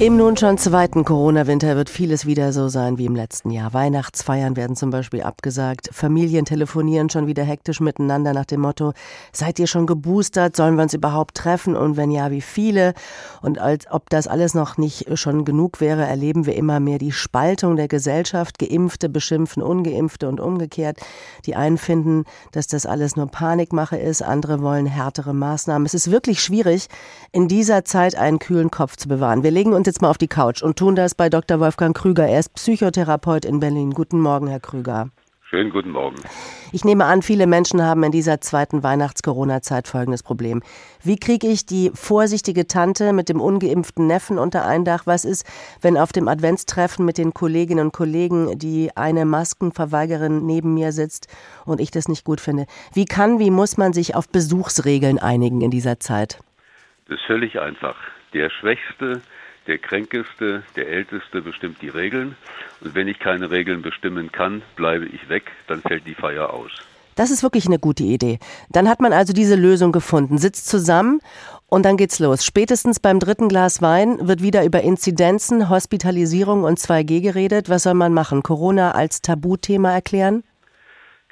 Im nun schon zweiten Corona-Winter wird vieles wieder so sein wie im letzten Jahr. Weihnachtsfeiern werden zum Beispiel abgesagt. Familien telefonieren schon wieder hektisch miteinander nach dem Motto, seid ihr schon geboostert? Sollen wir uns überhaupt treffen? Und wenn ja, wie viele? Und als ob das alles noch nicht schon genug wäre, erleben wir immer mehr die Spaltung der Gesellschaft. Geimpfte beschimpfen Ungeimpfte und umgekehrt. Die einen finden, dass das alles nur Panikmache ist. Andere wollen härtere Maßnahmen. Es ist wirklich schwierig, in dieser Zeit einen kühlen Kopf zu bewahren. Wir legen uns jetzt mal auf die Couch und tun das bei Dr. Wolfgang Krüger. Er ist Psychotherapeut in Berlin. Guten Morgen, Herr Krüger. Schönen guten Morgen. Ich nehme an, viele Menschen haben in dieser zweiten Weihnachts-Corona-Zeit folgendes Problem. Wie kriege ich die vorsichtige Tante mit dem ungeimpften Neffen unter ein Dach? Was ist, wenn auf dem Adventstreffen mit den Kolleginnen und Kollegen die eine Maskenverweigerin neben mir sitzt und ich das nicht gut finde? Wie kann, wie muss man sich auf Besuchsregeln einigen in dieser Zeit? Das ist völlig einfach. Der Schwächste der Kränkeste, der Älteste bestimmt die Regeln. Und wenn ich keine Regeln bestimmen kann, bleibe ich weg, dann fällt die Feier aus. Das ist wirklich eine gute Idee. Dann hat man also diese Lösung gefunden, sitzt zusammen und dann geht's los. Spätestens beim dritten Glas Wein wird wieder über Inzidenzen, Hospitalisierung und 2G geredet. Was soll man machen? Corona als Tabuthema erklären?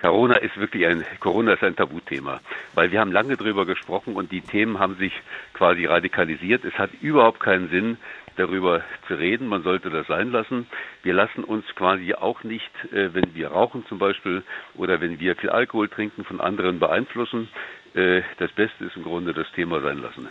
Corona ist wirklich ein Corona ist ein Tabuthema, weil wir haben lange darüber gesprochen und die Themen haben sich quasi radikalisiert. Es hat überhaupt keinen Sinn, darüber zu reden. Man sollte das sein lassen. Wir lassen uns quasi auch nicht, äh, wenn wir rauchen zum Beispiel oder wenn wir viel Alkohol trinken, von anderen beeinflussen. Äh, das Beste ist im Grunde das Thema sein lassen.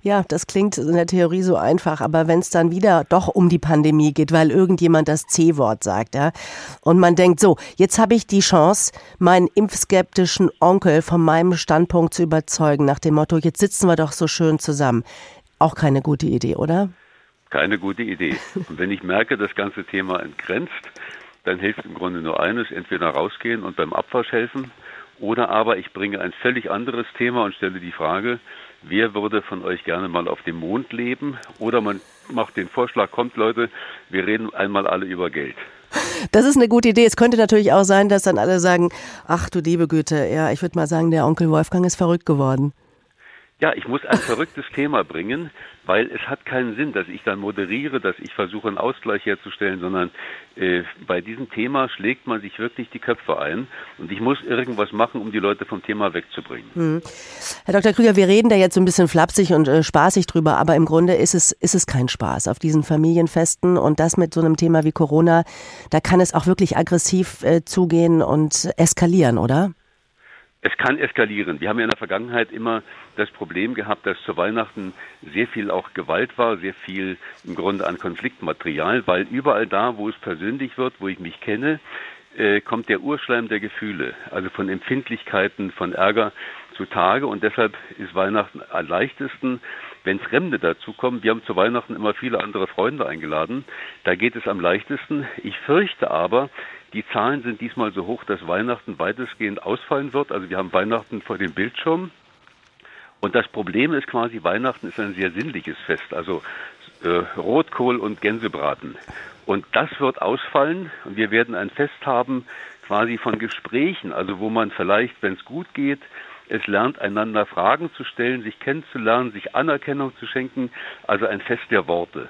Ja, das klingt in der Theorie so einfach, aber wenn es dann wieder doch um die Pandemie geht, weil irgendjemand das C-Wort sagt, ja, und man denkt, so, jetzt habe ich die Chance, meinen impfskeptischen Onkel von meinem Standpunkt zu überzeugen, nach dem Motto, jetzt sitzen wir doch so schön zusammen. Auch keine gute Idee, oder? Keine gute Idee. Und wenn ich merke, das ganze Thema entgrenzt, dann hilft im Grunde nur eines, entweder rausgehen und beim Abwasch helfen, oder aber ich bringe ein völlig anderes Thema und stelle die Frage, wer würde von euch gerne mal auf dem Mond leben? Oder man macht den Vorschlag, kommt Leute, wir reden einmal alle über Geld. Das ist eine gute Idee. Es könnte natürlich auch sein, dass dann alle sagen, ach du liebe Güte, ja, ich würde mal sagen, der Onkel Wolfgang ist verrückt geworden. Ja, ich muss ein verrücktes Thema bringen, weil es hat keinen Sinn, dass ich dann moderiere, dass ich versuche, einen Ausgleich herzustellen, sondern äh, bei diesem Thema schlägt man sich wirklich die Köpfe ein und ich muss irgendwas machen, um die Leute vom Thema wegzubringen. Hm. Herr Dr. Krüger, wir reden da jetzt so ein bisschen flapsig und äh, spaßig drüber, aber im Grunde ist es, ist es kein Spaß auf diesen Familienfesten und das mit so einem Thema wie Corona, da kann es auch wirklich aggressiv äh, zugehen und eskalieren, oder? Es kann eskalieren. Wir haben ja in der Vergangenheit immer das Problem gehabt, dass zu Weihnachten sehr viel auch Gewalt war, sehr viel im Grunde an Konfliktmaterial, weil überall da, wo es persönlich wird, wo ich mich kenne, äh, kommt der Urschleim der Gefühle, also von Empfindlichkeiten, von Ärger zutage und deshalb ist Weihnachten am leichtesten, wenn Fremde dazukommen. Wir haben zu Weihnachten immer viele andere Freunde eingeladen. Da geht es am leichtesten. Ich fürchte aber, die Zahlen sind diesmal so hoch, dass Weihnachten weitestgehend ausfallen wird. Also wir haben Weihnachten vor dem Bildschirm. Und das Problem ist quasi, Weihnachten ist ein sehr sinnliches Fest. Also äh, Rotkohl und Gänsebraten. Und das wird ausfallen. Und wir werden ein Fest haben, quasi von Gesprächen. Also wo man vielleicht, wenn es gut geht, es lernt, einander Fragen zu stellen, sich kennenzulernen, sich Anerkennung zu schenken. Also ein Fest der Worte.